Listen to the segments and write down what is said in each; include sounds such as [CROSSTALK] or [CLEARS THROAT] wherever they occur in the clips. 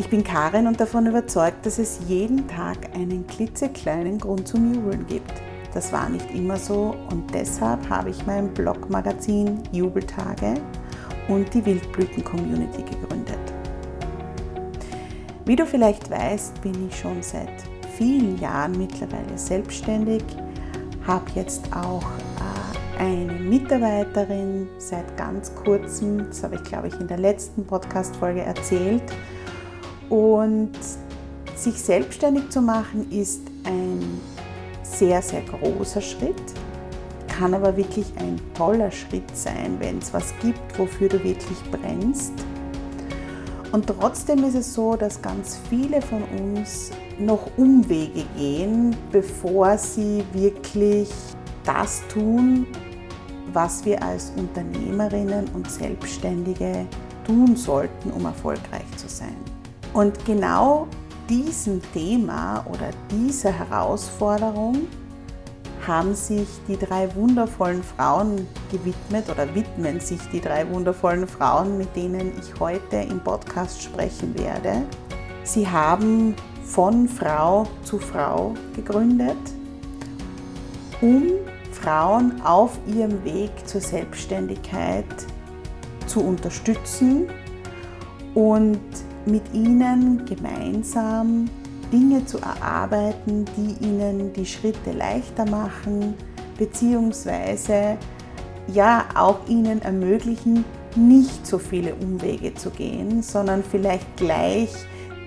Ich bin Karin und davon überzeugt, dass es jeden Tag einen klitzekleinen Grund zum Jubeln gibt. Das war nicht immer so und deshalb habe ich mein Blogmagazin Jubeltage und die Wildblüten Community gegründet. Wie du vielleicht weißt, bin ich schon seit vielen Jahren mittlerweile selbstständig, habe jetzt auch äh, eine Mitarbeiterin seit ganz kurzem, das habe ich glaube ich in der letzten Podcast-Folge erzählt, und sich selbstständig zu machen ist ein sehr, sehr großer Schritt, kann aber wirklich ein toller Schritt sein, wenn es was gibt, wofür du wirklich brennst. Und trotzdem ist es so, dass ganz viele von uns noch Umwege gehen, bevor sie wirklich das tun, was wir als Unternehmerinnen und Selbstständige tun sollten, um erfolgreich zu sein. Und genau diesem Thema oder dieser Herausforderung haben sich die drei wundervollen Frauen gewidmet oder widmen sich die drei wundervollen Frauen, mit denen ich heute im Podcast sprechen werde. Sie haben von Frau zu Frau gegründet, um Frauen auf ihrem Weg zur Selbstständigkeit zu unterstützen und mit ihnen gemeinsam Dinge zu erarbeiten, die ihnen die Schritte leichter machen, beziehungsweise ja auch ihnen ermöglichen, nicht so viele Umwege zu gehen, sondern vielleicht gleich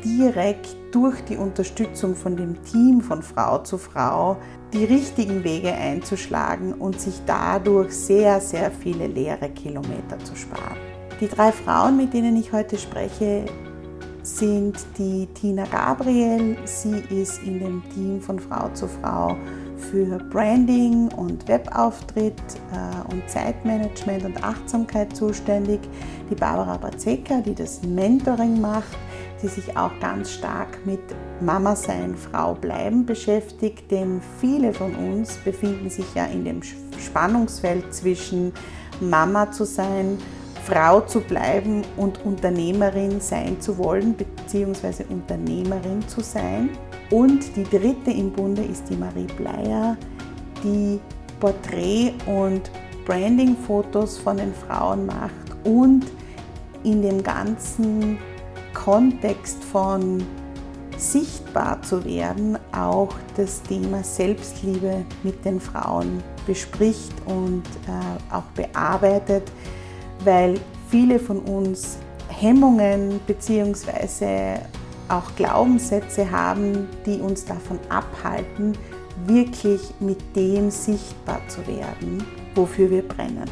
direkt durch die Unterstützung von dem Team von Frau zu Frau die richtigen Wege einzuschlagen und sich dadurch sehr, sehr viele leere Kilometer zu sparen. Die drei Frauen, mit denen ich heute spreche, sind die Tina Gabriel. Sie ist in dem Team von Frau zu Frau für Branding und Webauftritt äh, und Zeitmanagement und Achtsamkeit zuständig. Die Barbara Bazeka, die das Mentoring macht, die sich auch ganz stark mit Mama sein, Frau bleiben beschäftigt, denn viele von uns befinden sich ja in dem Spannungsfeld zwischen Mama zu sein, Frau zu bleiben und Unternehmerin sein zu wollen, beziehungsweise Unternehmerin zu sein. Und die dritte im Bunde ist die Marie Bleier, die Porträt- und Branding-Fotos von den Frauen macht und in dem ganzen Kontext von sichtbar zu werden, auch das Thema Selbstliebe mit den Frauen bespricht und äh, auch bearbeitet weil viele von uns Hemmungen bzw. auch Glaubenssätze haben, die uns davon abhalten, wirklich mit dem sichtbar zu werden, wofür wir brennen.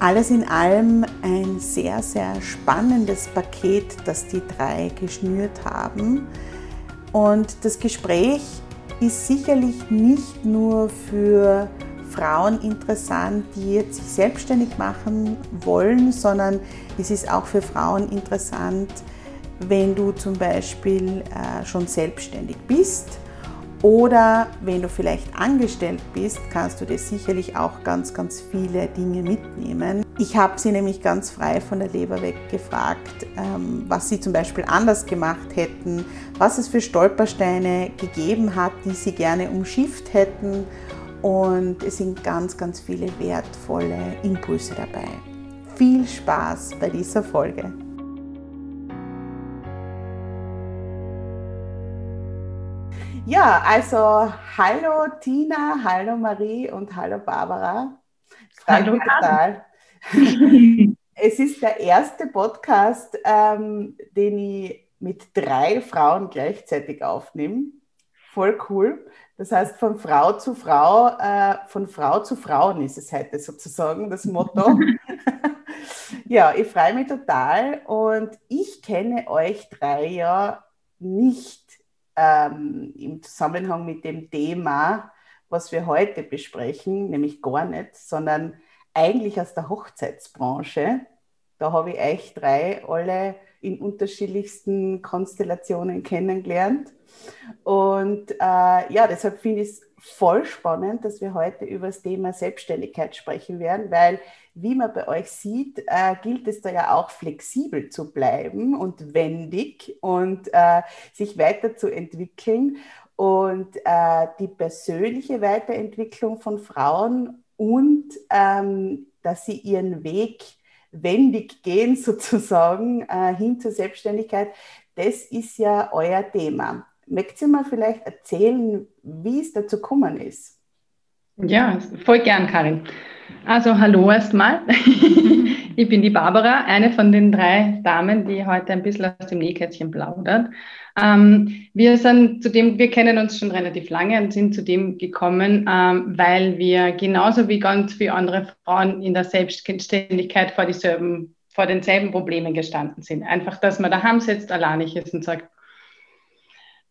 Alles in allem ein sehr, sehr spannendes Paket, das die drei geschnürt haben. Und das Gespräch ist sicherlich nicht nur für Frauen interessant, die jetzt sich selbstständig machen wollen, sondern es ist auch für Frauen interessant, wenn du zum Beispiel äh, schon selbstständig bist Oder wenn du vielleicht angestellt bist, kannst du dir sicherlich auch ganz, ganz viele Dinge mitnehmen. Ich habe sie nämlich ganz frei von der Leber weg gefragt, ähm, was sie zum Beispiel anders gemacht hätten, was es für Stolpersteine gegeben hat, die sie gerne umschifft hätten. Und es sind ganz, ganz viele wertvolle Impulse dabei. Viel Spaß bei dieser Folge. Ja, also hallo Tina, hallo Marie und hallo Barbara. Hallo total. [LAUGHS] es ist der erste Podcast, ähm, den ich mit drei Frauen gleichzeitig aufnehme. Voll cool. Das heißt, von Frau zu Frau, äh, von Frau zu Frauen ist es heute sozusagen das Motto. [LAUGHS] ja, ich freue mich total und ich kenne euch drei ja nicht ähm, im Zusammenhang mit dem Thema, was wir heute besprechen, nämlich gar nicht, sondern eigentlich aus der Hochzeitsbranche. Da habe ich euch drei alle in unterschiedlichsten Konstellationen kennengelernt. Und äh, ja, deshalb finde ich es voll spannend, dass wir heute über das Thema Selbstständigkeit sprechen werden, weil, wie man bei euch sieht, äh, gilt es da ja auch flexibel zu bleiben und wendig und äh, sich weiterzuentwickeln. Und äh, die persönliche Weiterentwicklung von Frauen und ähm, dass sie ihren Weg wendig gehen, [LAUGHS] sozusagen, äh, hin zur Selbstständigkeit, das ist ja euer Thema. Möchtet ihr mal vielleicht erzählen, wie es dazu gekommen ist? Ja, voll gern, Karin. Also hallo erstmal. [LAUGHS] ich bin die Barbara, eine von den drei Damen, die heute ein bisschen aus dem Nähkästchen plaudert. Ähm, wir sind zu dem, wir kennen uns schon relativ lange und sind zu dem gekommen, ähm, weil wir genauso wie ganz viele andere Frauen in der Selbstständigkeit vor dieselben, vor denselben Problemen gestanden sind. Einfach, dass man daheim sitzt, alleinig ist und sagt,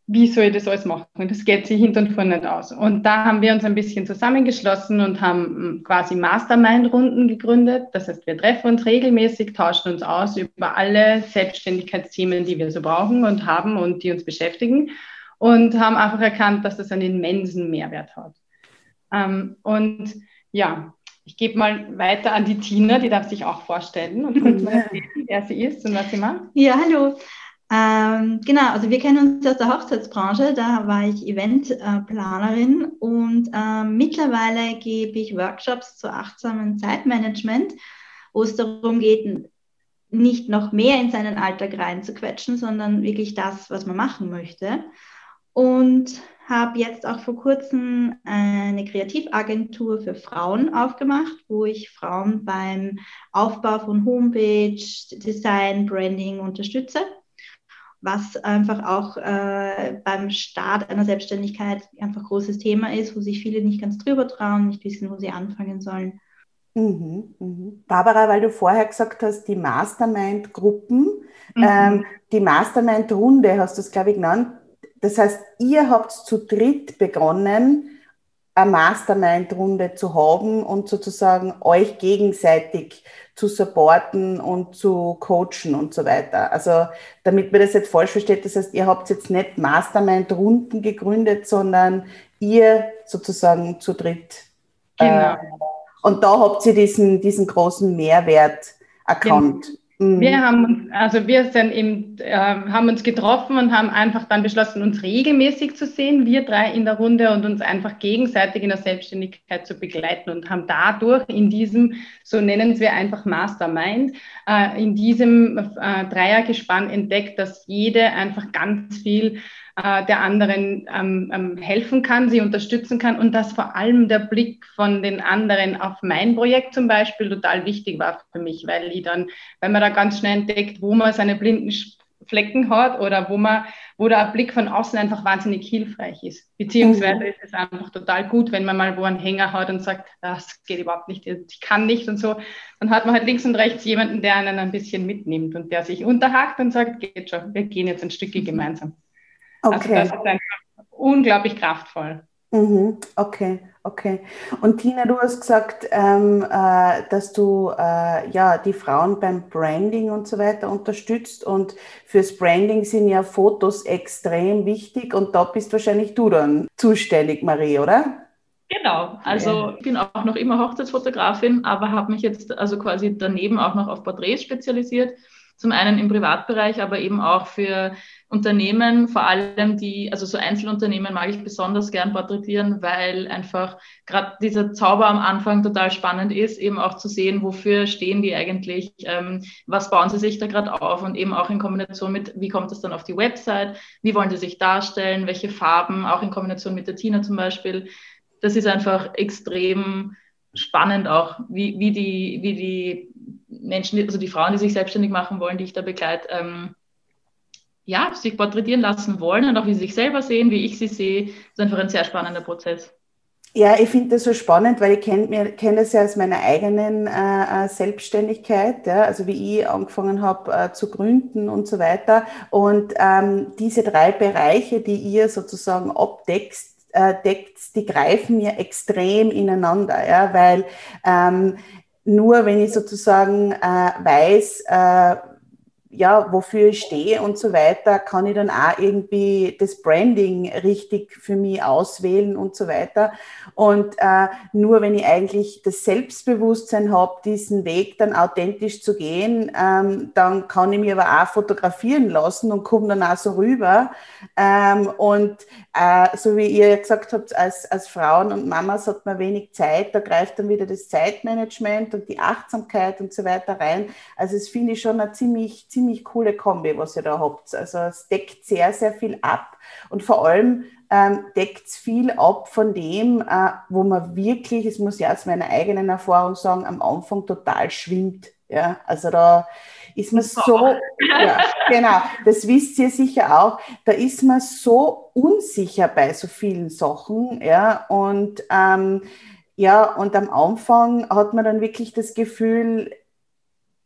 wie soll ich das alles machen? Und das geht sich hinten und vorne nicht aus. Und da haben wir uns ein bisschen zusammengeschlossen und haben hm, quasi Mastermind-Runden gegründet. Das heißt, wir treffen uns regelmäßig, tauschen uns aus über alle Selbstständigkeitsthemen, die wir so brauchen und haben und die uns beschäftigen und haben einfach erkannt, dass das einen immensen Mehrwert hat. Ähm, und ja, ich gebe mal weiter an die Tina, die darf sich auch vorstellen und [LAUGHS] kurz mal erzählen, wer sie ist und was sie macht. Ja, hallo. Ähm, genau, also wir kennen uns aus der Hochzeitsbranche, da war ich Eventplanerin und äh, mittlerweile gebe ich Workshops zu achtsamen Zeitmanagement, wo es darum geht, nicht noch mehr in seinen Alltag reinzuquetschen, sondern wirklich das, was man machen möchte. Und habe jetzt auch vor kurzem eine Kreativagentur für Frauen aufgemacht, wo ich Frauen beim Aufbau von Homepage, Design, Branding unterstütze was einfach auch äh, beim Start einer Selbstständigkeit einfach großes Thema ist, wo sich viele nicht ganz drüber trauen, nicht wissen, wo sie anfangen sollen. Mhm, mhm. Barbara, weil du vorher gesagt hast, die Mastermind-Gruppen, mhm. ähm, die Mastermind-Runde hast du es, glaube ich, genannt. Das heißt, ihr habt zu dritt begonnen, eine Mastermind-Runde zu haben und sozusagen euch gegenseitig zu supporten und zu coachen und so weiter. Also damit man das jetzt falsch versteht, das heißt, ihr habt jetzt nicht Mastermind-Runden gegründet, sondern ihr sozusagen zu dritt. Genau. Äh, und da habt ihr diesen, diesen großen Mehrwert erkannt. Genau. Mhm. Wir haben uns, also wir sind eben, äh, haben uns getroffen und haben einfach dann beschlossen, uns regelmäßig zu sehen, wir drei in der Runde und uns einfach gegenseitig in der Selbstständigkeit zu begleiten und haben dadurch in diesem, so nennen wir einfach Mastermind, äh, in diesem äh, Dreiergespann entdeckt, dass jede einfach ganz viel äh, der anderen ähm, ähm, helfen kann, sie unterstützen kann und dass vor allem der Blick von den anderen auf mein Projekt zum Beispiel total wichtig war für mich, weil ich dann, wenn man da ganz schnell entdeckt, wo man seine blinden Flecken hat oder wo man, wo der Blick von außen einfach wahnsinnig hilfreich ist. Beziehungsweise mhm. ist es einfach total gut, wenn man mal wo einen Hänger hat und sagt, das geht überhaupt nicht, ich kann nicht und so. Dann hat man halt links und rechts jemanden, der einen ein bisschen mitnimmt und der sich unterhakt und sagt, geht schon, wir gehen jetzt ein Stückchen mhm. gemeinsam. Also okay. Also das ist einfach unglaublich kraftvoll. Mhm, okay, okay. Und Tina, du hast gesagt, ähm, äh, dass du äh, ja die Frauen beim Branding und so weiter unterstützt und fürs Branding sind ja Fotos extrem wichtig und da bist wahrscheinlich du dann zuständig, Marie, oder? Genau, also ich bin auch noch immer Hochzeitsfotografin, aber habe mich jetzt also quasi daneben auch noch auf Porträts spezialisiert. Zum einen im Privatbereich, aber eben auch für Unternehmen, vor allem die, also so Einzelunternehmen mag ich besonders gern porträtieren, weil einfach gerade dieser Zauber am Anfang total spannend ist, eben auch zu sehen, wofür stehen die eigentlich, ähm, was bauen sie sich da gerade auf und eben auch in Kombination mit, wie kommt es dann auf die Website, wie wollen sie sich darstellen, welche Farben, auch in Kombination mit der Tina zum Beispiel. Das ist einfach extrem spannend auch, wie, wie, die, wie die Menschen, also die Frauen, die sich selbstständig machen wollen, die ich da begleite, ähm, ja, sich porträtieren lassen wollen und auch wie sie sich selber sehen, wie ich sie sehe, ist einfach ein sehr spannender Prozess. Ja, ich finde das so spannend, weil ich kenne kenn das ja aus meiner eigenen äh, äh, Selbstständigkeit, ja, also wie ich angefangen habe äh, zu gründen und so weiter. Und ähm, diese drei Bereiche, die ihr sozusagen abdeckt, äh, deckt, die greifen mir extrem ineinander, ja, weil ähm, nur wenn ich sozusagen äh, weiß, äh, ja, wofür ich stehe und so weiter, kann ich dann auch irgendwie das Branding richtig für mich auswählen und so weiter. Und äh, nur wenn ich eigentlich das Selbstbewusstsein habe, diesen Weg dann authentisch zu gehen, ähm, dann kann ich mich aber auch fotografieren lassen und komme dann auch so rüber. Ähm, und äh, so wie ihr gesagt habt, als, als Frauen und Mamas hat man wenig Zeit, da greift dann wieder das Zeitmanagement und die Achtsamkeit und so weiter rein. Also es finde ich schon eine ziemlich, ziemlich coole Kombi, was ihr da habt. Also es deckt sehr, sehr viel ab und vor allem ähm, deckt es viel ab von dem, äh, wo man wirklich, es muss ja aus meiner eigenen Erfahrung sagen, am Anfang total schwimmt. Ja, also da ist man so, ja, genau, das wisst ihr sicher auch, da ist man so unsicher bei so vielen Sachen, ja, und ähm, ja, und am Anfang hat man dann wirklich das Gefühl,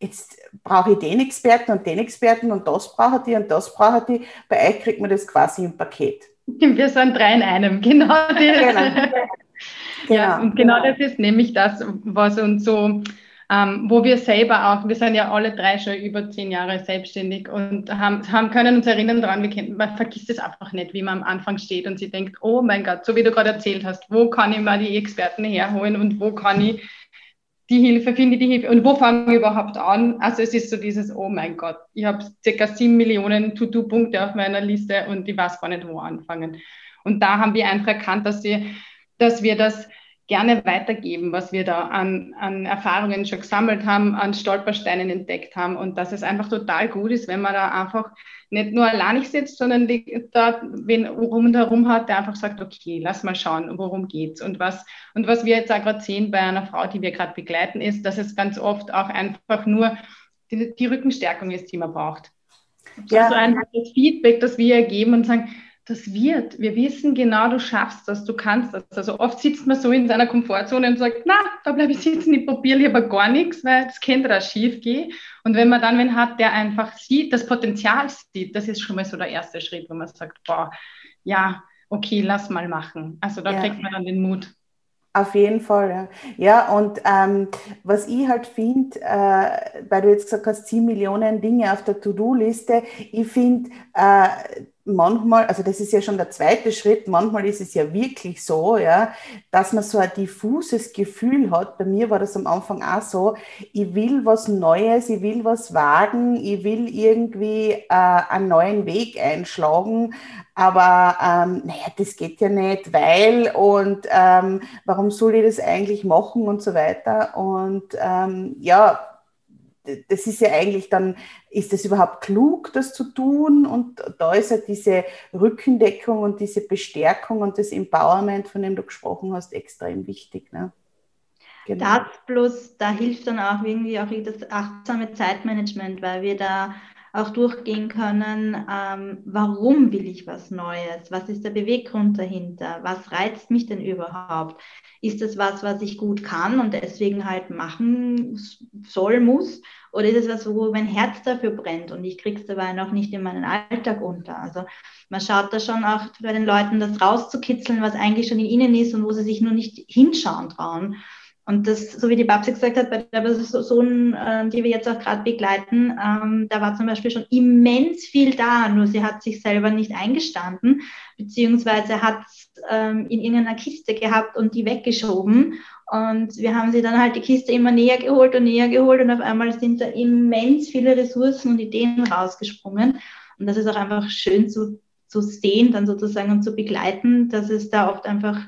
jetzt brauche ich den Experten und den Experten und das brauche ich und das brauche ich. Bei euch kriegt man das quasi im Paket. [LAUGHS] Wir sind drei in einem, genau. Das. Genau. [LAUGHS] Ja, und genau, genau das ist nämlich das, was uns so ähm, wo wir selber auch, wir sind ja alle drei schon über zehn Jahre selbstständig und haben, haben können uns erinnern daran, wir kennen, man vergisst es einfach nicht, wie man am Anfang steht und sie denkt, oh mein Gott, so wie du gerade erzählt hast, wo kann ich mal die Experten herholen und wo kann ich die Hilfe, finde die Hilfe und wo fange ich überhaupt an? Also es ist so dieses, oh mein Gott, ich habe circa sieben Millionen To-Do-Punkte auf meiner Liste und ich weiß gar nicht, wo anfangen. Und da haben wir einfach erkannt, dass wir, dass wir das gerne weitergeben, was wir da an, an Erfahrungen schon gesammelt haben, an Stolpersteinen entdeckt haben und dass es einfach total gut ist, wenn man da einfach nicht nur alleinig sitzt, sondern da wen rundherum hat, der einfach sagt, okay, lass mal schauen, worum geht's und was und was wir jetzt auch gerade sehen bei einer Frau, die wir gerade begleiten, ist, dass es ganz oft auch einfach nur die, die Rückenstärkung ist, die man braucht. Ja. Also das Feedback, das wir geben und sagen, das wird. Wir wissen genau, du schaffst das, du kannst das. Also oft sitzt man so in seiner Komfortzone und sagt, na, da bleibe ich sitzen, ich probiere lieber gar nichts, weil das könnte da schief gehen. Und wenn man dann wen hat, der einfach sieht, das Potenzial sieht, das ist schon mal so der erste Schritt, wo man sagt, boah, ja, okay, lass mal machen. Also da ja. kriegt man dann den Mut. Auf jeden Fall, ja. Ja, und ähm, was ich halt finde, äh, weil du jetzt gesagt hast, 10 Millionen Dinge auf der To-Do-Liste, ich finde, äh, manchmal, also das ist ja schon der zweite Schritt, manchmal ist es ja wirklich so, ja, dass man so ein diffuses Gefühl hat. Bei mir war das am Anfang auch so, ich will was Neues, ich will was wagen, ich will irgendwie äh, einen neuen Weg einschlagen, aber ähm, naja, das geht ja nicht, weil und ähm, warum soll ich das eigentlich machen und so weiter. Und ähm, ja, das ist ja eigentlich dann, ist es überhaupt klug, das zu tun? Und da ist ja diese Rückendeckung und diese Bestärkung und das Empowerment, von dem du gesprochen hast, extrem wichtig. Ne? Genau. Das plus, da hilft dann auch irgendwie auch das achtsame Zeitmanagement, weil wir da auch durchgehen können, ähm, warum will ich was Neues? Was ist der Beweggrund dahinter? Was reizt mich denn überhaupt? Ist es was, was ich gut kann und deswegen halt machen soll, muss? Oder ist es was, wo mein Herz dafür brennt und ich kriege es dabei noch nicht in meinen Alltag unter? Also man schaut da schon auch bei den Leuten, das rauszukitzeln, was eigentlich schon in ihnen ist und wo sie sich nur nicht hinschauen trauen. Und das, so wie die Babsi gesagt hat, bei der Person, äh, die wir jetzt auch gerade begleiten, ähm, da war zum Beispiel schon immens viel da, nur sie hat sich selber nicht eingestanden, beziehungsweise hat ähm, in irgendeiner Kiste gehabt und die weggeschoben. Und wir haben sie dann halt die Kiste immer näher geholt und näher geholt und auf einmal sind da immens viele Ressourcen und Ideen rausgesprungen. Und das ist auch einfach schön zu, zu sehen, dann sozusagen und zu begleiten, dass es da oft einfach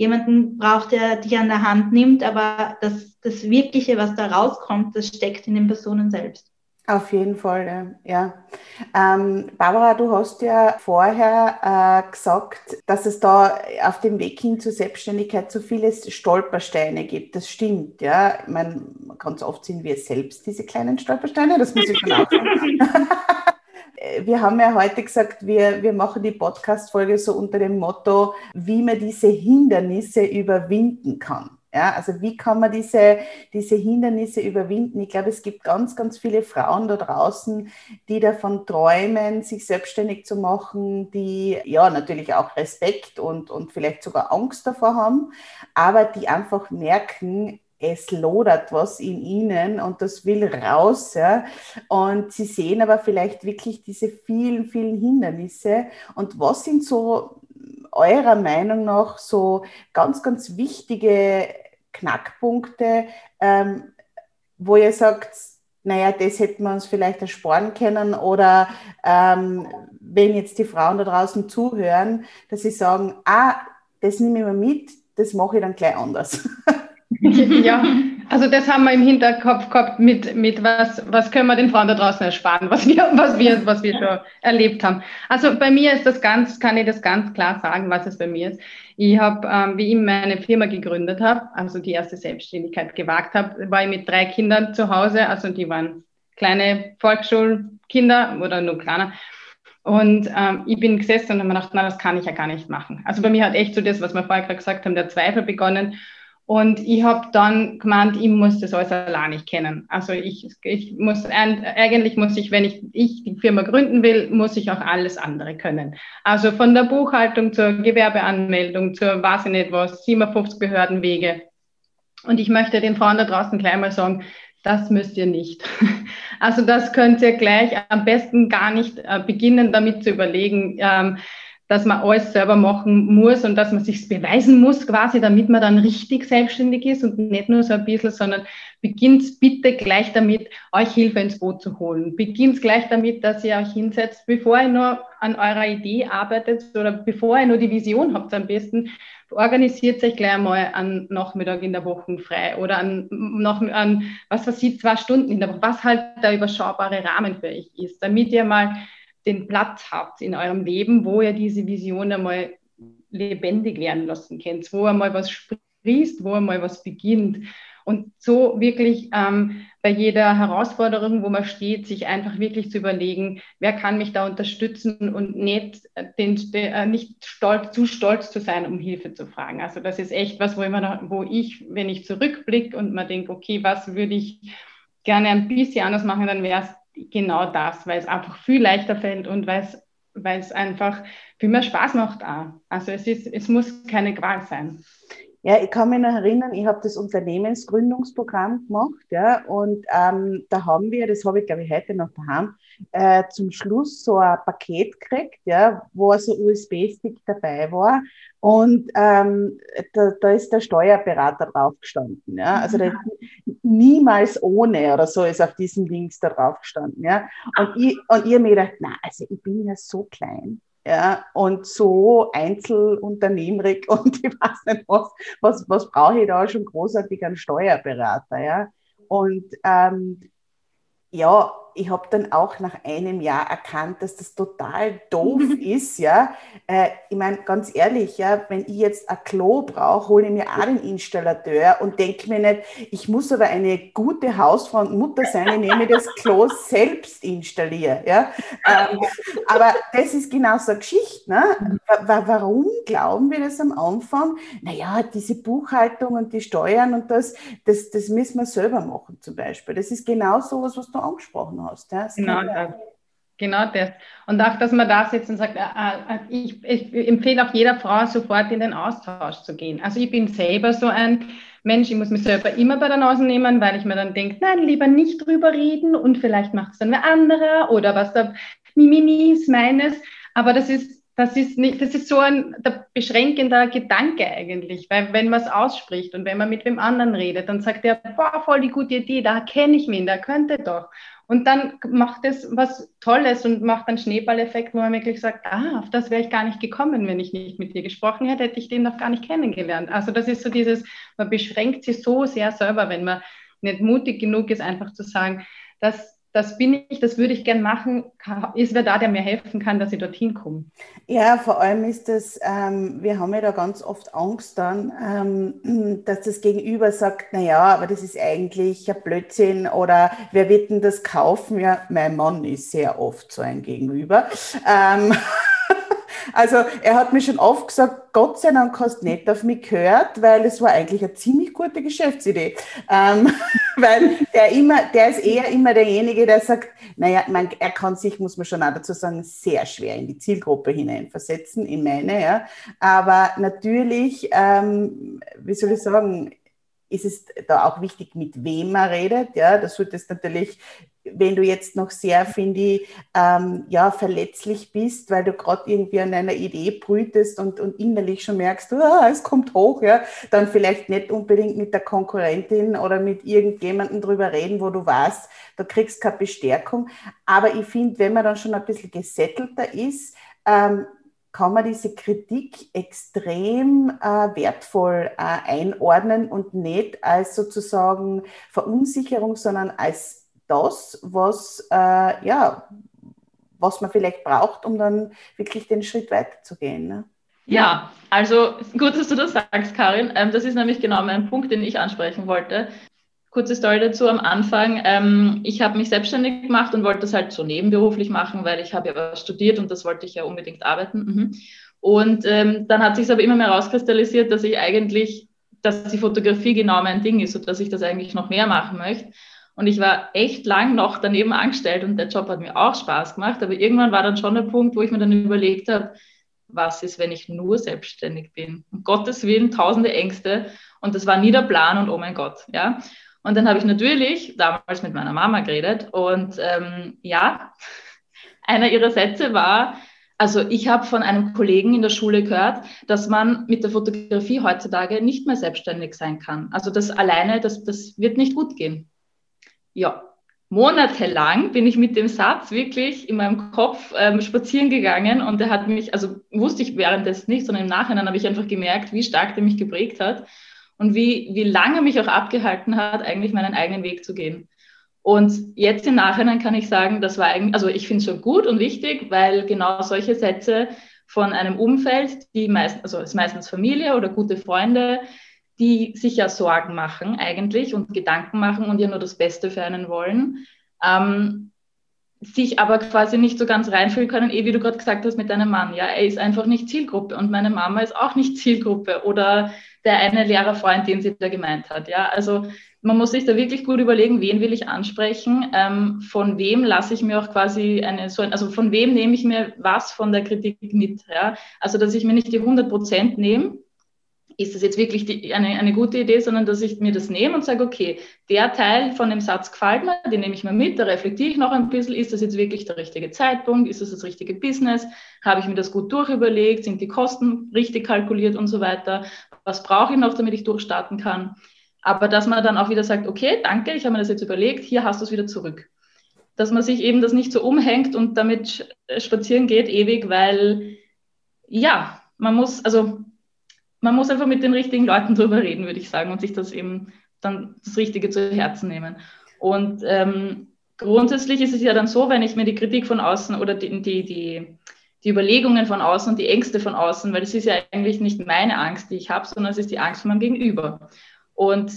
jemanden braucht, der dich an der Hand nimmt, aber das, das Wirkliche, was da rauskommt, das steckt in den Personen selbst. Auf jeden Fall, ja. Ähm, Barbara, du hast ja vorher äh, gesagt, dass es da auf dem Weg hin zur Selbstständigkeit so viele Stolpersteine gibt. Das stimmt, ja. Ich meine, ganz oft sind wir selbst diese kleinen Stolpersteine, das muss ich schon auch sagen. [LAUGHS] [LAUGHS] wir haben ja heute gesagt, wir, wir machen die Podcast-Folge so unter dem Motto, wie man diese Hindernisse überwinden kann. Ja, also wie kann man diese, diese Hindernisse überwinden? Ich glaube, es gibt ganz, ganz viele Frauen da draußen, die davon träumen, sich selbstständig zu machen, die ja natürlich auch Respekt und, und vielleicht sogar Angst davor haben, aber die einfach merken, es lodert was in ihnen und das will raus. Ja? Und sie sehen aber vielleicht wirklich diese vielen, vielen Hindernisse. Und was sind so eurer Meinung nach so ganz, ganz wichtige Knackpunkte, ähm, wo ihr sagt, naja, das hätten wir uns vielleicht ersparen können oder ähm, wenn jetzt die Frauen da draußen zuhören, dass sie sagen, ah, das nehme ich mir mit, das mache ich dann gleich anders. [LAUGHS] [LAUGHS] ja, [LAUGHS] also das haben wir im Hinterkopf gehabt mit, mit was, was können wir den Frauen da draußen ersparen, was wir, was wir, was wir schon erlebt haben. Also bei mir ist das ganz, kann ich das ganz klar sagen, was es bei mir ist. Ich habe, ähm, wie ich meine Firma gegründet habe, also die erste Selbstständigkeit gewagt habe, war ich mit drei Kindern zu Hause, also die waren kleine Volksschulkinder oder nur kleiner. Und ähm, ich bin gesessen und habe mir gedacht, na, das kann ich ja gar nicht machen. Also bei mir hat echt so das, was wir vorher gerade gesagt haben, der Zweifel begonnen. Und ich habe dann gemeint, ich muss das alles allein nicht kennen. Also ich, ich muss, eigentlich muss ich, wenn ich, ich die Firma gründen will, muss ich auch alles andere können. Also von der Buchhaltung zur Gewerbeanmeldung, zur, weiß ich nicht was, 57 Behördenwege. Und ich möchte den Frauen da draußen gleich mal sagen, das müsst ihr nicht. [LAUGHS] Also das könnt ihr gleich am besten gar nicht äh, beginnen, damit zu überlegen, ähm, dass man alles selber machen muss und dass man sich beweisen muss quasi, damit man dann richtig selbstständig ist und nicht nur so ein bisschen, sondern beginnt bitte gleich damit, euch Hilfe ins Boot zu holen. Beginnt gleich damit, dass ihr euch hinsetzt, bevor ihr nur an eurer Idee arbeitet oder bevor ihr nur die Vision habt am besten, organisiert euch gleich mal an Nachmittag in der Woche frei oder an, noch, an was weiß ich, zwei Stunden in der Woche, was halt der überschaubare Rahmen für euch ist, damit ihr mal den Platz habt in eurem Leben, wo ihr diese Vision einmal lebendig werden lassen könnt, wo einmal was sprießt, wo einmal was beginnt. Und so wirklich ähm, bei jeder Herausforderung, wo man steht, sich einfach wirklich zu überlegen, wer kann mich da unterstützen und nicht, den, äh, nicht stolz, zu stolz zu sein, um Hilfe zu fragen. Also das ist echt was, wo, immer, wo ich, wenn ich zurückblicke und man denkt, okay, was würde ich gerne ein bisschen anders machen, dann wäre es genau das, weil es einfach viel leichter fällt und weil es, weil es einfach viel mehr Spaß macht auch. Also es, ist, es muss keine Qual sein. Ja, ich kann mich noch erinnern, ich habe das Unternehmensgründungsprogramm gemacht, ja, und ähm, da haben wir, das habe ich glaube ich heute noch daheim, äh, zum Schluss so ein Paket gekriegt, ja, wo so USB-Stick dabei war und ähm, da, da ist der Steuerberater drauf gestanden, ja, also da, niemals ohne oder so ist auf diesem Dings da drauf gestanden, ja, und ich, und ich mir gedacht, na, also ich bin ja so klein, ja, und so einzelunternehmerig [LAUGHS] und ich weiß nicht, was, was, was brauche ich da schon großartig an Steuerberater, ja. Und ähm, ja, ich habe dann auch nach einem Jahr erkannt, dass das total doof [LAUGHS] ist, ja. Äh, ich meine, ganz ehrlich, ja, wenn ich jetzt ein Klo brauche, hole ich mir auch den Installateur und denke mir nicht, ich muss aber eine gute Hausfrau und Mutter sein, ich nehme das Klo selbst installiere, ja. Ähm, aber das ist genau so eine Geschichte, ne? Warum glauben wir das am Anfang? Naja, diese Buchhaltung und die Steuern und das, das, das müssen wir selber machen zum Beispiel. Das ist genau so was, was du angesprochen hast. Ja? Genau das. Genau das. Und auch, dass man da sitzt und sagt, äh, äh, ich, ich, empfehle auch jeder Frau, sofort in den Austausch zu gehen. Also ich bin selber so ein Mensch, ich muss mich selber immer bei der Nase nehmen, weil ich mir dann denke, nein, lieber nicht drüber reden und vielleicht macht es dann wer anderer oder was da Mimimi ist meines. Aber das ist das ist nicht, das ist so ein beschränkender Gedanke eigentlich, weil wenn man es ausspricht und wenn man mit wem anderen redet, dann sagt er, boah, voll die gute Idee, da kenne ich mich, der könnte doch. Und dann macht es was Tolles und macht einen Schneeballeffekt, wo man wirklich sagt, ah, auf das wäre ich gar nicht gekommen, wenn ich nicht mit dir gesprochen hätte, hätte ich den noch gar nicht kennengelernt. Also das ist so dieses, man beschränkt sich so sehr selber, wenn man nicht mutig genug ist, einfach zu sagen, dass das bin ich, das würde ich gern machen. Ist wer da, der mir helfen kann, dass ich dorthin komme? Ja, vor allem ist das, ähm, wir haben ja da ganz oft Angst dann, ähm, [CLEARS THROAT] dass das Gegenüber sagt, naja, aber das ist eigentlich ein Blödsinn oder wer wird denn das kaufen? Ja, mein Mann ist sehr oft so ein Gegenüber. Ähm, [LAUGHS] [LAUGHS] Also er hat mir schon oft gesagt, Gott sei Dank hast du nicht auf mich gehört, weil es war eigentlich eine ziemlich gute Geschäftsidee. Ähm, [LAUGHS] weil der immer, der ist eher immer derjenige, der sagt, naja, man, er kann sich, muss man schon auch dazu sagen, sehr schwer in die Zielgruppe hineinversetzen, in meine, ja. Aber natürlich, ähm, wie soll ich sagen, ist es da auch wichtig, mit wem man redet. Ja, das wird es natürlich wenn du jetzt noch sehr, finde ich, ähm, ja, verletzlich bist, weil du gerade irgendwie an einer Idee brütest und, und innerlich schon merkst, ah, es kommt hoch, ja, dann vielleicht nicht unbedingt mit der Konkurrentin oder mit irgendjemandem drüber reden, wo du weißt, du kriegst keine Bestärkung. Aber ich finde, wenn man dann schon ein bisschen gesettelter ist, ähm, kann man diese Kritik extrem äh, wertvoll äh, einordnen und nicht als sozusagen Verunsicherung, sondern als das, was, äh, ja, was man vielleicht braucht, um dann wirklich den Schritt weiterzugehen. Ne? Ja, also gut, dass du das sagst, Karin. Ähm, das ist nämlich genau mein Punkt, den ich ansprechen wollte. Kurze Story dazu am Anfang. Ähm, ich habe mich selbstständig gemacht und wollte das halt so nebenberuflich machen, weil ich habe ja studiert und das wollte ich ja unbedingt arbeiten. Mhm. Und ähm, dann hat sich aber immer mehr herauskristallisiert, dass ich eigentlich, dass die Fotografie genau mein Ding ist und dass ich das eigentlich noch mehr machen möchte. Und ich war echt lang noch daneben angestellt und der Job hat mir auch Spaß gemacht. Aber irgendwann war dann schon der Punkt, wo ich mir dann überlegt habe, was ist, wenn ich nur selbstständig bin? Um Gottes Willen, tausende Ängste. Und das war nie der Plan und oh mein Gott, ja. Und dann habe ich natürlich damals mit meiner Mama geredet und ähm, ja, [LAUGHS] einer ihrer Sätze war, also ich habe von einem Kollegen in der Schule gehört, dass man mit der Fotografie heutzutage nicht mehr selbstständig sein kann. Also das alleine, das, das wird nicht gut gehen ja, monatelang bin ich mit dem Satz wirklich in meinem Kopf ähm, spazieren gegangen und der hat mich, also wusste ich währenddessen nicht, sondern im Nachhinein habe ich einfach gemerkt, wie stark der mich geprägt hat und wie, wie lange mich auch abgehalten hat, eigentlich meinen eigenen Weg zu gehen. Und jetzt im Nachhinein kann ich sagen, das war eigentlich, also ich finde es schon gut und wichtig, weil genau solche Sätze von einem Umfeld, die meist, also ist meistens Familie oder gute Freunde, die sich ja Sorgen machen eigentlich und Gedanken machen und ja nur das Beste für einen wollen, ähm, sich aber quasi nicht so ganz reinfühlen können, eh wie du gerade gesagt hast mit deinem Mann. Ja, er ist einfach nicht Zielgruppe und meine Mama ist auch nicht Zielgruppe oder der eine Lehrerfreund, den sie da gemeint hat. Ja, also man muss sich da wirklich gut überlegen, wen will ich ansprechen, ähm, von wem lasse ich mir auch quasi eine so ein, also von wem nehme ich mir was von der Kritik mit. Ja, also dass ich mir nicht die 100 Prozent nehme ist das jetzt wirklich die, eine, eine gute Idee, sondern dass ich mir das nehme und sage, okay, der Teil von dem Satz gefällt mir, den nehme ich mir mit, da reflektiere ich noch ein bisschen, ist das jetzt wirklich der richtige Zeitpunkt, ist das das richtige Business, habe ich mir das gut durchüberlegt, sind die Kosten richtig kalkuliert und so weiter, was brauche ich noch, damit ich durchstarten kann. Aber dass man dann auch wieder sagt, okay, danke, ich habe mir das jetzt überlegt, hier hast du es wieder zurück. Dass man sich eben das nicht so umhängt und damit spazieren geht ewig, weil ja, man muss, also man muss einfach mit den richtigen Leuten drüber reden, würde ich sagen, und sich das eben dann das Richtige zu Herzen nehmen. Und ähm, grundsätzlich ist es ja dann so, wenn ich mir die Kritik von außen oder die, die, die, die Überlegungen von außen und die Ängste von außen, weil das ist ja eigentlich nicht meine Angst, die ich habe, sondern es ist die Angst von meinem Gegenüber. Und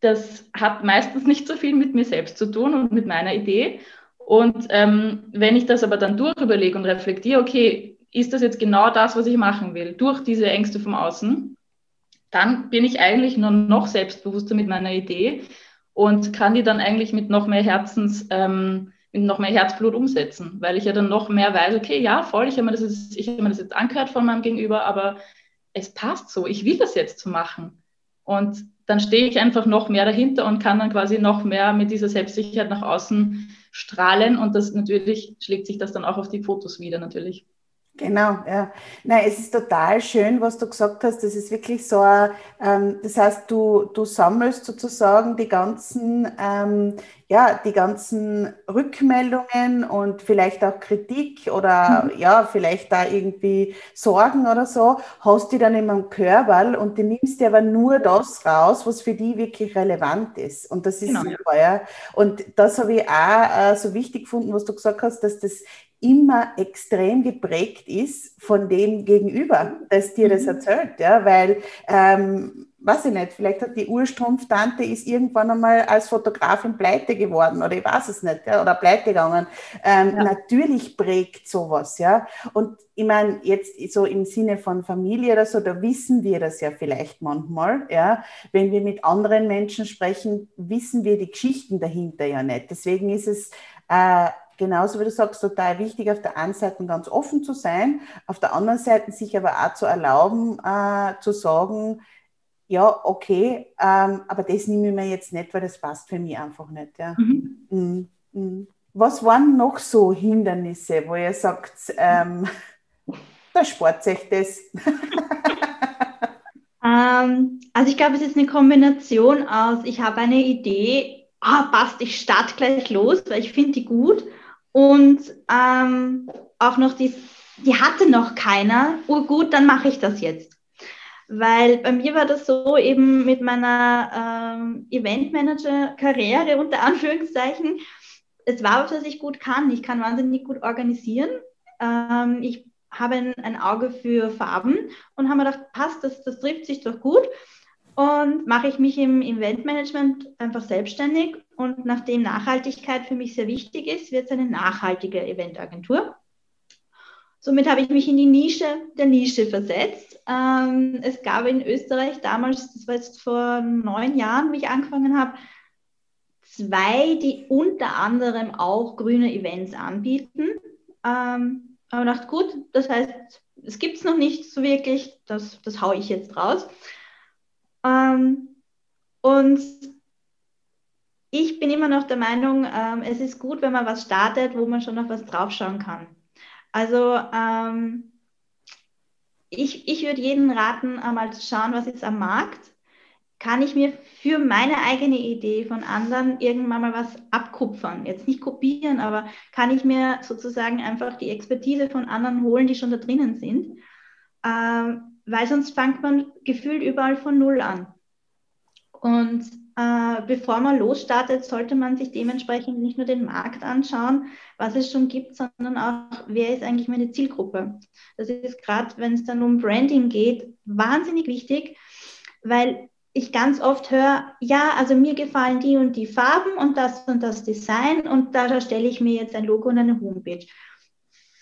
das hat meistens nicht so viel mit mir selbst zu tun und mit meiner Idee. Und ähm, wenn ich das aber dann durchüberlege und reflektiere, okay, ist das jetzt genau das, was ich machen will, durch diese Ängste vom Außen, dann bin ich eigentlich nur noch selbstbewusster mit meiner Idee und kann die dann eigentlich mit noch mehr Herzens, ähm, mit noch mehr Herzblut umsetzen, weil ich ja dann noch mehr weiß, okay, ja, voll, ich habe mir, das jetzt, ich hab mir das jetzt angehört von meinem Gegenüber, aber es passt so, ich will das jetzt so machen. Und dann stehe ich einfach noch mehr dahinter und kann dann quasi noch mehr mit dieser Selbstsicherheit nach außen strahlen und das natürlich schlägt sich das dann auch auf die Fotos wieder natürlich. Genau, ja. Nein, es ist total schön, was du gesagt hast. Das ist wirklich so, ähm, das heißt, du, du sammelst sozusagen die ganzen, ähm, ja, die ganzen Rückmeldungen und vielleicht auch Kritik oder mhm. ja, vielleicht da irgendwie Sorgen oder so, hast die dann in einem Körper und du nimmst dir aber nur das raus, was für die wirklich relevant ist. Und das ist genau, super, ja. ja. Und das habe ich auch äh, so wichtig gefunden, was du gesagt hast, dass das immer extrem geprägt ist von dem Gegenüber, das dir das mhm. erzählt, ja, weil, ähm, weiß ich nicht, vielleicht hat die Urstrumpftante ist irgendwann einmal als Fotografin pleite geworden oder ich weiß es nicht, ja, oder pleite gegangen. Ähm, ja. Natürlich prägt sowas, ja. Und ich meine, jetzt so im Sinne von Familie oder so, da wissen wir das ja vielleicht manchmal, ja. Wenn wir mit anderen Menschen sprechen, wissen wir die Geschichten dahinter ja nicht. Deswegen ist es äh, genauso wie du sagst, total wichtig, auf der einen Seite ganz offen zu sein, auf der anderen Seite sich aber auch zu erlauben, äh, zu sagen, ja, okay, ähm, aber das nehme ich mir jetzt nicht, weil das passt für mich einfach nicht. Ja. Mhm. Mhm. mhm. Was waren noch so Hindernisse, wo ihr sagt, ähm, da spart sich das? [LAUGHS] ähm, also ich glaube, es ist eine Kombination aus, ich habe eine Idee, ah, passt, ich starte gleich los, weil ich finde die gut. Und ähm, auch noch die, die hatte noch keiner. Oh gut, dann mache ich das jetzt. Weil bei mir war das so eben mit meiner ähm, Eventmanager-Karriere unter Anführungszeichen. Es war was, was ich gut kann. Ich kann wahnsinnig gut organisieren. Ähm, ich habe ein, ein, Auge für Farben und habe mir gedacht, passt, das, das trifft sich doch gut. Und mache ich mich im Eventmanagement einfach selbstständig und nachdem Nachhaltigkeit für mich sehr wichtig ist, wird es eine nachhaltige Eventagentur. Somit habe ich mich in die Nische der Nische versetzt. Ähm, es gab in Österreich damals, das war jetzt vor neun Jahren, wie ich angefangen habe, zwei, die unter anderem auch grüne Events anbieten. Ähm, aber dachte, gut, das heißt, es gibt es noch nicht so wirklich, das, das haue ich jetzt raus. Ähm, und ich bin immer noch der Meinung, ähm, es ist gut, wenn man was startet, wo man schon auf was draufschauen kann. Also ähm, ich, ich würde jeden raten, einmal zu schauen, was ist am Markt. Kann ich mir für meine eigene Idee von anderen irgendwann mal was abkupfern? Jetzt nicht kopieren, aber kann ich mir sozusagen einfach die Expertise von anderen holen, die schon da drinnen sind? Ähm, weil sonst fängt man gefühlt überall von Null an. Und äh, bevor man losstartet, sollte man sich dementsprechend nicht nur den Markt anschauen, was es schon gibt, sondern auch, wer ist eigentlich meine Zielgruppe. Das ist gerade, wenn es dann um Branding geht, wahnsinnig wichtig, weil ich ganz oft höre, ja, also mir gefallen die und die Farben und das und das Design und da stelle ich mir jetzt ein Logo und eine Homepage.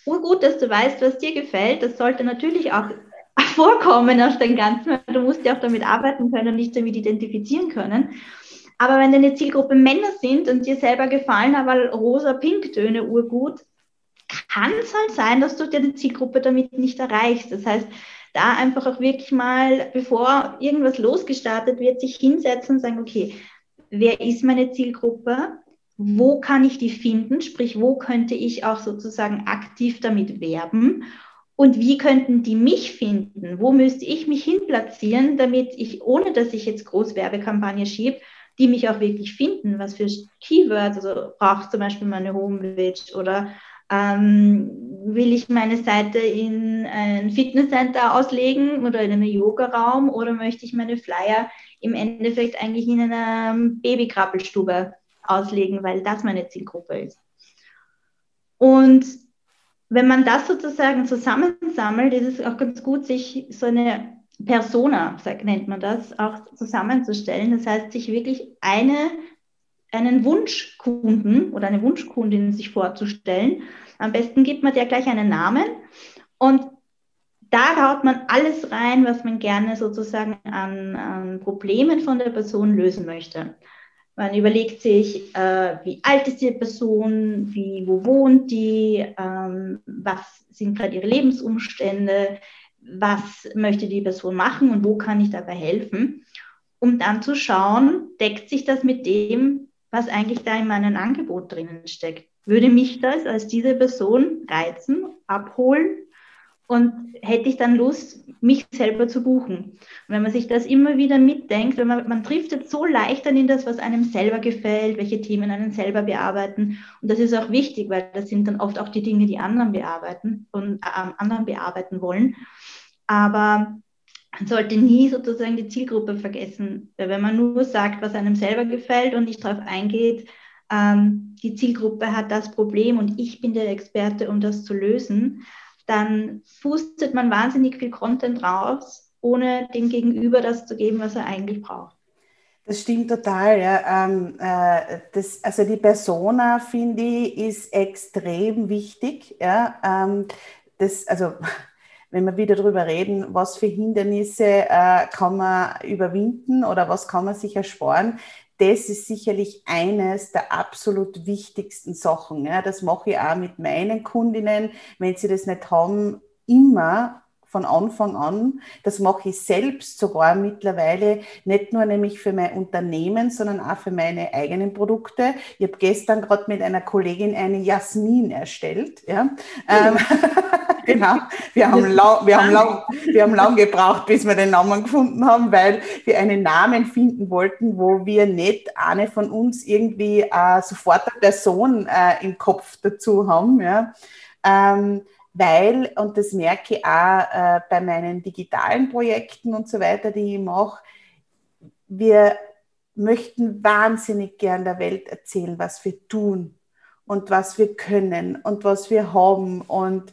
Urgut, dass du weißt, was dir gefällt. Das sollte natürlich auch [LAUGHS] vorkommen aus dem Ganzen. Du musst ja auch damit arbeiten können und nicht damit identifizieren können. Aber wenn deine Zielgruppe Männer sind und dir selber gefallen, aber rosa-pink-Töne urgut, kann es halt sein, dass du deine Zielgruppe damit nicht erreichst. Das heißt, da einfach auch wirklich mal, bevor irgendwas losgestartet wird, sich hinsetzen und sagen, okay, wer ist meine Zielgruppe? Wo kann ich die finden? Sprich, wo könnte ich auch sozusagen aktiv damit werben? Und wie könnten die mich finden? Wo müsste ich mich hinplatzieren, damit ich, ohne dass ich jetzt groß Werbekampagne schiebe, die mich auch wirklich finden? Was für Keywords, also braucht zum Beispiel meine Homepage oder ähm, will ich meine Seite in ein Fitnesscenter auslegen oder in einen Yoga-Raum oder möchte ich meine Flyer im Endeffekt eigentlich in einer Babykrabbelstube auslegen, weil das meine Zielgruppe ist. Und wenn man das sozusagen zusammensammelt, ist es auch ganz gut, sich so eine Persona, nennt man das, auch zusammenzustellen. Das heißt, sich wirklich eine, einen Wunschkunden oder eine Wunschkundin sich vorzustellen. Am besten gibt man der gleich einen Namen und da haut man alles rein, was man gerne sozusagen an, an Problemen von der Person lösen möchte. Man überlegt sich, äh, wie alt ist die Person, wie, wo wohnt die, ähm, was sind gerade ihre Lebensumstände, was möchte die Person machen und wo kann ich dabei helfen, um dann zu schauen, deckt sich das mit dem, was eigentlich da in meinem Angebot drinnen steckt. Würde mich das als diese Person reizen, abholen und hätte ich dann Lust, mich selber zu buchen. Und wenn man sich das immer wieder mitdenkt, wenn man, man driftet so leicht dann in das, was einem selber gefällt, welche Themen einen selber bearbeiten. Und das ist auch wichtig, weil das sind dann oft auch die Dinge, die anderen bearbeiten und äh, anderen bearbeiten wollen. Aber man sollte nie sozusagen die Zielgruppe vergessen. Weil wenn man nur sagt, was einem selber gefällt und nicht darauf eingeht, ähm, die Zielgruppe hat das Problem und ich bin der Experte, um das zu lösen, dann pustet man wahnsinnig viel Content raus, ohne dem Gegenüber das zu geben, was er eigentlich braucht. Das stimmt total. Ja. Ähm, äh, das, also die Persona, finde ich, ist extrem wichtig. Ja. Ähm, das, also, [LAUGHS] wenn wir wieder darüber reden, was für Hindernisse äh, kann man überwinden oder was kann man sich ersparen, das ist sicherlich eines der absolut wichtigsten Sachen. Ja. Das mache ich auch mit meinen Kundinnen, wenn sie das nicht haben, immer von Anfang an. Das mache ich selbst sogar mittlerweile, nicht nur nämlich für mein Unternehmen, sondern auch für meine eigenen Produkte. Ich habe gestern gerade mit einer Kollegin eine Jasmin erstellt. Ja. Ähm, [LAUGHS] genau. Wir haben, lang, wir, haben lang, wir haben lang gebraucht, bis wir den Namen gefunden haben, weil wir einen Namen finden wollten, wo wir nicht eine von uns irgendwie äh, sofort eine Person äh, im Kopf dazu haben. Ja. Ähm, weil, und das merke ich auch äh, bei meinen digitalen Projekten und so weiter, die ich mache, wir möchten wahnsinnig gern der Welt erzählen, was wir tun und was wir können und was wir haben und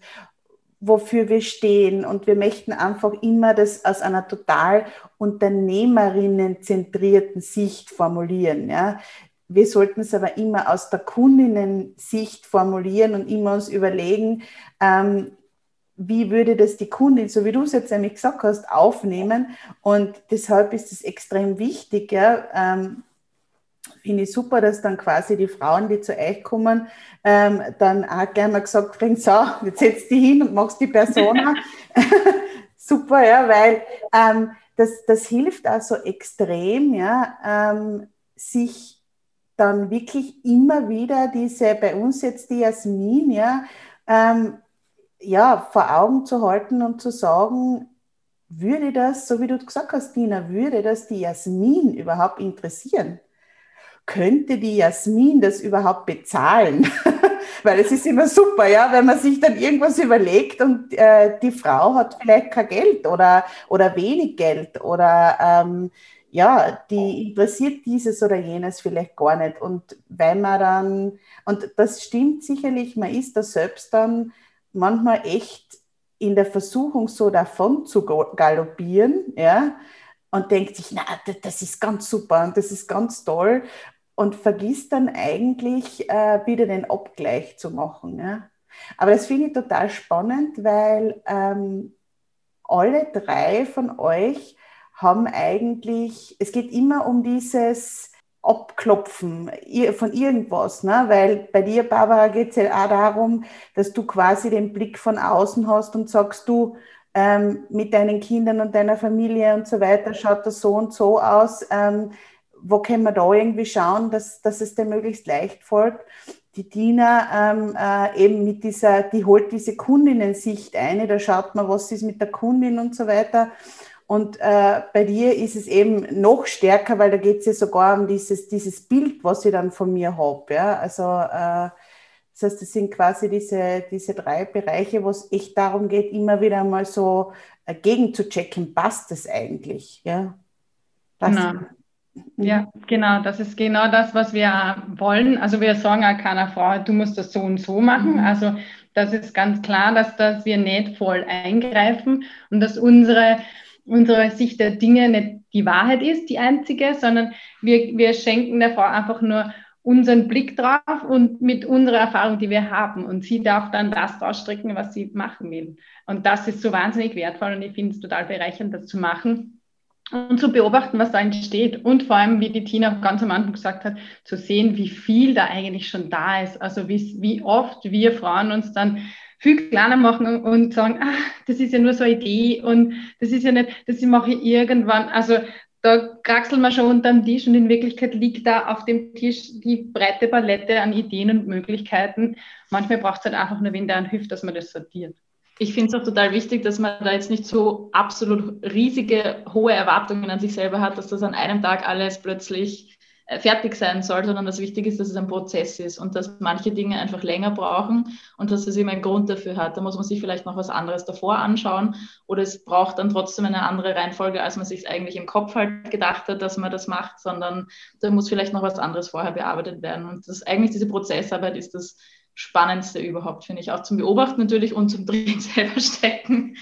wofür wir stehen. Und wir möchten einfach immer das aus einer total unternehmerinnenzentrierten Sicht formulieren. Ja wir sollten es aber immer aus der Kundinnen-Sicht formulieren und immer uns überlegen, ähm, wie würde das die Kundin, so wie du es jetzt nämlich gesagt hast, aufnehmen. Und deshalb ist es extrem wichtig. Ja, ähm, Finde ich super, dass dann quasi die Frauen, die zu euch kommen, ähm, dann auch gleich mal gesagt kriegen, so, jetzt setzt die hin und machst die Persona. [LAUGHS] super, ja, weil ähm, das, das hilft auch so extrem, ja, ähm, sich dann wirklich immer wieder diese, bei uns jetzt die Jasmin, ja, ähm, ja, vor Augen zu halten und zu sagen, würde das, so wie du gesagt hast, Nina, würde das die Jasmin überhaupt interessieren? Könnte die Jasmin das überhaupt bezahlen? [LAUGHS] Weil es ist immer super, ja, wenn man sich dann irgendwas überlegt und äh, die Frau hat vielleicht kein Geld oder, oder wenig Geld oder ähm, ja, die interessiert dieses oder jenes vielleicht gar nicht. Und weil man dann, und das stimmt sicherlich, man ist da selbst dann manchmal echt in der Versuchung, so davon zu galoppieren, ja, und denkt sich, na, das ist ganz super und das ist ganz toll und vergisst dann eigentlich äh, wieder den Abgleich zu machen. Ja. Aber das finde ich total spannend, weil ähm, alle drei von euch haben eigentlich, es geht immer um dieses Abklopfen von irgendwas, ne? weil bei dir, Barbara, geht es ja auch darum, dass du quasi den Blick von außen hast und sagst, du, ähm, mit deinen Kindern und deiner Familie und so weiter schaut das so und so aus. Ähm, wo können wir da irgendwie schauen, dass, dass es dir möglichst leicht folgt? Die Dina ähm, äh, eben mit dieser, die holt diese Kundinnensicht ein, da schaut man, was ist mit der Kundin und so weiter. Und äh, bei dir ist es eben noch stärker, weil da geht es ja sogar um dieses, dieses Bild, was ich dann von mir habe. Ja? Also äh, das heißt, das sind quasi diese, diese drei Bereiche, wo es echt darum geht, immer wieder mal so äh, gegen passt das eigentlich? Ja? Passt genau. Ja, genau, das ist genau das, was wir wollen. Also wir sagen auch keiner Frau, du musst das so und so machen. Mhm. Also das ist ganz klar, dass, dass wir nicht voll eingreifen und dass unsere, unsere Sicht der Dinge nicht die Wahrheit ist, die einzige, sondern wir, wir schenken der Frau einfach nur unseren Blick drauf und mit unserer Erfahrung, die wir haben. Und sie darf dann das rausstrecken, was sie machen will. Und das ist so wahnsinnig wertvoll und ich finde es total bereichernd, das zu machen und zu beobachten, was da entsteht. Und vor allem, wie die Tina ganz am Anfang gesagt hat, zu sehen, wie viel da eigentlich schon da ist. Also wie, wie oft wir Frauen uns dann viel kleiner machen und sagen, ah, das ist ja nur so eine Idee und das ist ja nicht, das mache ich irgendwann. Also da kraxeln wir schon unter dem Tisch und in Wirklichkeit liegt da auf dem Tisch die breite Palette an Ideen und Möglichkeiten. Manchmal braucht es halt einfach nur wen, der einen hilft, dass man das sortiert. Ich finde es auch total wichtig, dass man da jetzt nicht so absolut riesige, hohe Erwartungen an sich selber hat, dass das an einem Tag alles plötzlich äh, fertig sein soll, sondern das Wichtige ist, dass es ein Prozess ist und dass manche Dinge einfach länger brauchen und dass es eben einen Grund dafür hat. Da muss man sich vielleicht noch was anderes davor anschauen oder es braucht dann trotzdem eine andere Reihenfolge, als man sich eigentlich im Kopf halt gedacht hat, dass man das macht, sondern da muss vielleicht noch was anderes vorher bearbeitet werden. Und das eigentlich diese Prozessarbeit ist das Spannendste überhaupt, finde ich. Auch zum Beobachten natürlich und zum Drin [LAUGHS] selber stecken.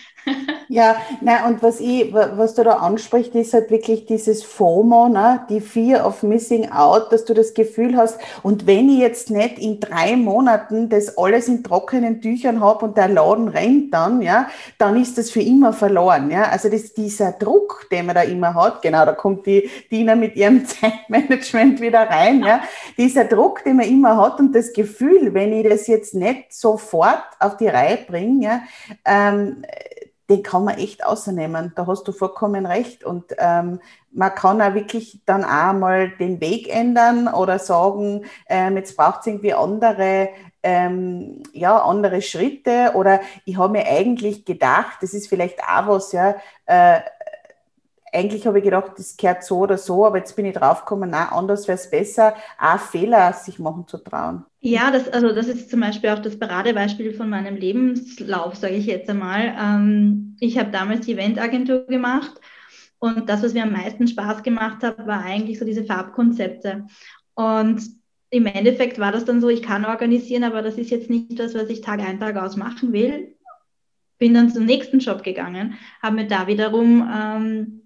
Ja, na und was ich, was du da ansprichst, ist halt wirklich dieses FOMO, ne? die Fear of Missing Out, dass du das Gefühl hast, und wenn ich jetzt nicht in drei Monaten das alles in trockenen Tüchern habe und der Laden rennt dann, ja, dann ist das für immer verloren. Ja? Also das, dieser Druck, den man da immer hat, genau, da kommt die Dina mit ihrem [LAUGHS] Zeitmanagement wieder rein, ja? dieser Druck, den man immer hat und das Gefühl, wenn ich das jetzt nicht sofort auf die Reihe bringe, ja, ähm, den kann man echt außernehmen. Da hast du vollkommen recht. Und ähm, man kann auch wirklich dann auch mal den Weg ändern oder sagen, ähm, jetzt braucht es irgendwie andere, ähm, ja, andere Schritte. Oder ich habe mir eigentlich gedacht, das ist vielleicht auch was, ja, äh, eigentlich habe ich gedacht, das gehört so oder so, aber jetzt bin ich draufgekommen, nein, anders wäre es besser, auch Fehler sich machen zu trauen. Ja, das, also das ist zum Beispiel auch das Paradebeispiel von meinem Lebenslauf, sage ich jetzt einmal. Ähm, ich habe damals die Eventagentur gemacht und das, was mir am meisten Spaß gemacht hat, war eigentlich so diese Farbkonzepte. Und im Endeffekt war das dann so, ich kann organisieren, aber das ist jetzt nicht das, was ich Tag ein, Tag aus machen will. Bin dann zum nächsten Job gegangen, habe mir da wiederum ähm,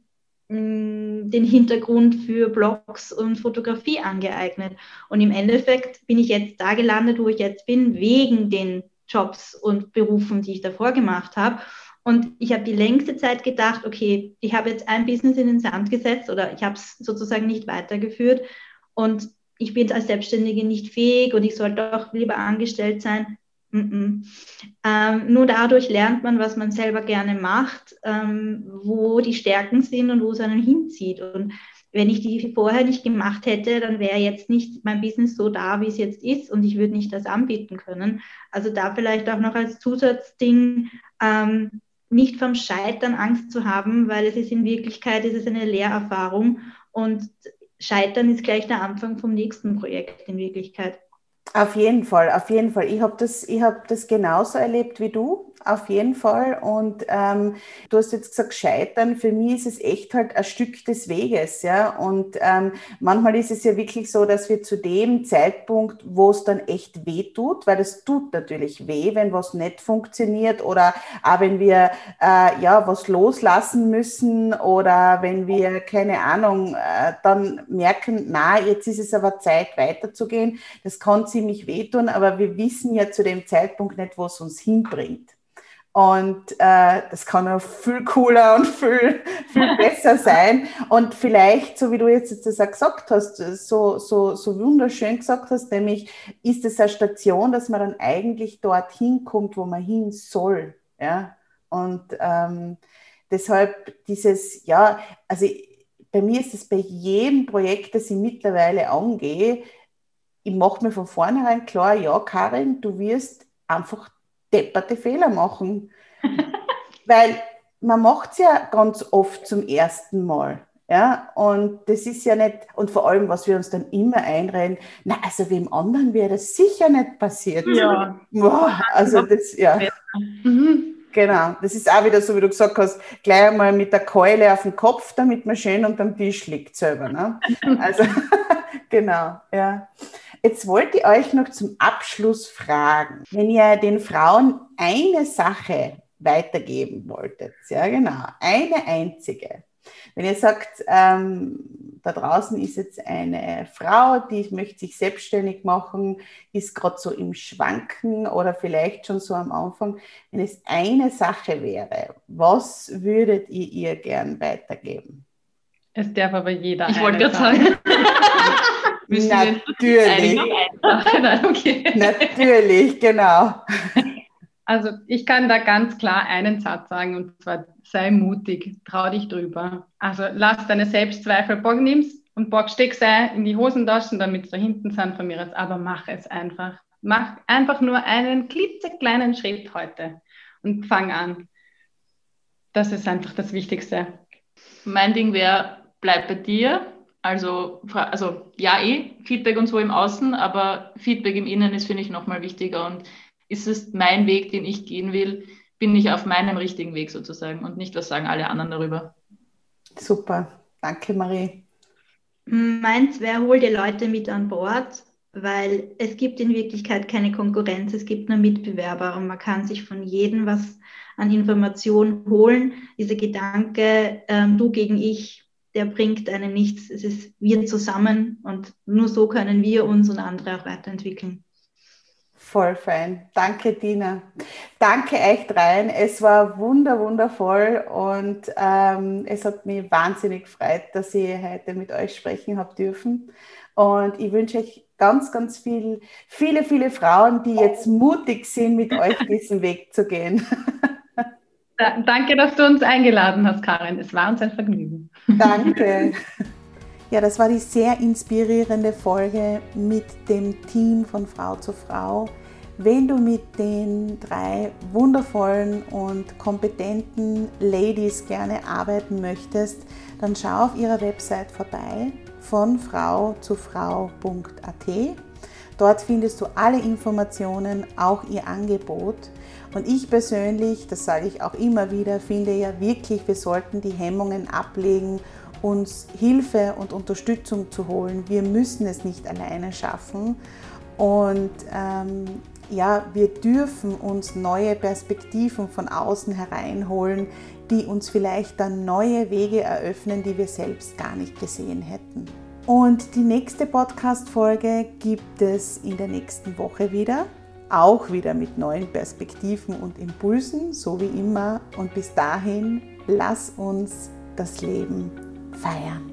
den Hintergrund für Blogs und Fotografie angeeignet. Und im Endeffekt bin ich jetzt da gelandet, wo ich jetzt bin, wegen den Jobs und Berufen, die ich davor gemacht habe. Und ich habe die längste Zeit gedacht, okay, ich habe jetzt ein Business in den Sand gesetzt oder ich habe es sozusagen nicht weitergeführt und ich bin als Selbstständige nicht fähig und ich sollte auch lieber angestellt sein. Mm ähm, nur dadurch lernt man, was man selber gerne macht, ähm, wo die Stärken sind und wo es einen hinzieht. Und wenn ich die vorher nicht gemacht hätte, dann wäre jetzt nicht mein Business so da, wie es jetzt ist und ich würde nicht das anbieten können. Also da vielleicht auch noch als Zusatzding, ähm, nicht vom Scheitern Angst zu haben, weil es ist in Wirklichkeit ist es eine Lehrerfahrung und Scheitern ist gleich der Anfang vom nächsten Projekt in Wirklichkeit. Auf jeden Fall, auf jeden Fall. Ich habe das, hab das genauso erlebt wie du auf jeden Fall. Und ähm, du hast jetzt gesagt, scheitern. Für mich ist es echt halt ein Stück des Weges, ja. Und ähm, manchmal ist es ja wirklich so, dass wir zu dem Zeitpunkt, wo es dann echt weh tut, weil es tut natürlich weh, wenn was nicht funktioniert oder auch wenn wir äh, ja was loslassen müssen oder wenn wir keine Ahnung äh, dann merken, na jetzt ist es aber Zeit weiterzugehen. Das kann ziemlich wehtun, aber wir wissen ja zu dem Zeitpunkt nicht, wo es uns hinbringt. Und äh, das kann auch viel cooler und viel, viel [LAUGHS] besser sein. Und vielleicht, so wie du jetzt das auch gesagt hast, so, so, so wunderschön gesagt hast, nämlich ist es eine Station, dass man dann eigentlich dorthin kommt, wo man hin soll. Ja? Und ähm, deshalb dieses, ja, also bei mir ist es bei jedem Projekt, das ich mittlerweile angehe, ich mache mir von vornherein klar, ja, Karin, du wirst einfach depperte Fehler machen. [LAUGHS] Weil man macht es ja ganz oft zum ersten Mal. Ja, und das ist ja nicht, und vor allem, was wir uns dann immer einreden, na, also wem anderen wäre das sicher nicht passiert. Ja. Boah, also das, ja. Mhm. Genau, das ist auch wieder so, wie du gesagt hast, gleich einmal mit der Keule auf den Kopf, damit man schön unterm Tisch liegt selber. Ne? [LAUGHS] Also, [LAUGHS] genau, ja. Jetzt wollte ich euch noch zum Abschluss fragen, wenn ihr den Frauen eine Sache weitergeben wolltet, ja genau, eine einzige, wenn ihr sagt, ähm, da draußen ist jetzt eine Frau, die möchte sich selbstständig machen, ist gerade so im Schwanken oder vielleicht schon so am Anfang, wenn es eine Sache wäre, was würdet ihr ihr gern weitergeben? Es darf aber jeder. Ich wollte gerade sagen. [LAUGHS] [LAUGHS] [LAUGHS] Natürlich. [LAUGHS] Nein, okay. Natürlich, genau. Also ich kann da ganz klar einen Satz sagen und zwar sei mutig, trau dich drüber. Also lass deine Selbstzweifel, bock nimm's und bock steck sie in die Hosentaschen, damit sie da hinten sind von mir aus, aber mach es einfach. Mach einfach nur einen klitzekleinen Schritt heute und fang an. Das ist einfach das Wichtigste. Mein Ding wäre, bleib bei dir. Also, also ja, eh, Feedback und so im Außen, aber Feedback im Innen ist, finde ich, nochmal wichtiger. Und ist es mein Weg, den ich gehen will? Bin ich auf meinem richtigen Weg sozusagen und nicht, was sagen alle anderen darüber? Super, danke Marie. Meins wäre, hol die Leute mit an Bord, weil es gibt in Wirklichkeit keine Konkurrenz, es gibt nur Mitbewerber und man kann sich von jedem was an Informationen holen. Dieser Gedanke, ähm, du gegen ich, der bringt einen nichts. Es ist wir zusammen und nur so können wir uns und andere auch weiterentwickeln. Voll fein. Danke, Dina. Danke echt rein. Es war wunder, wundervoll und ähm, es hat mich wahnsinnig gefreut, dass ich heute mit euch sprechen habe dürfen. Und ich wünsche euch ganz, ganz viel, viele, viele Frauen, die jetzt mutig sind, mit euch diesen Weg zu gehen. [LAUGHS] Danke, dass du uns eingeladen hast, Karin. Es war uns ein Vergnügen. Danke. [LAUGHS] Ja, das war die sehr inspirierende Folge mit dem Team von Frau zu Frau. Wenn du mit den drei wundervollen und kompetenten Ladies gerne arbeiten möchtest, dann schau auf ihrer Website vorbei von frau zu frau.at. Dort findest du alle Informationen, auch ihr Angebot. Und ich persönlich, das sage ich auch immer wieder, finde ja wirklich, wir sollten die Hemmungen ablegen uns Hilfe und Unterstützung zu holen. Wir müssen es nicht alleine schaffen. Und ähm, ja, wir dürfen uns neue Perspektiven von außen hereinholen, die uns vielleicht dann neue Wege eröffnen, die wir selbst gar nicht gesehen hätten. Und die nächste Podcast-Folge gibt es in der nächsten Woche wieder. Auch wieder mit neuen Perspektiven und Impulsen, so wie immer. Und bis dahin, lass uns das Leben feiern.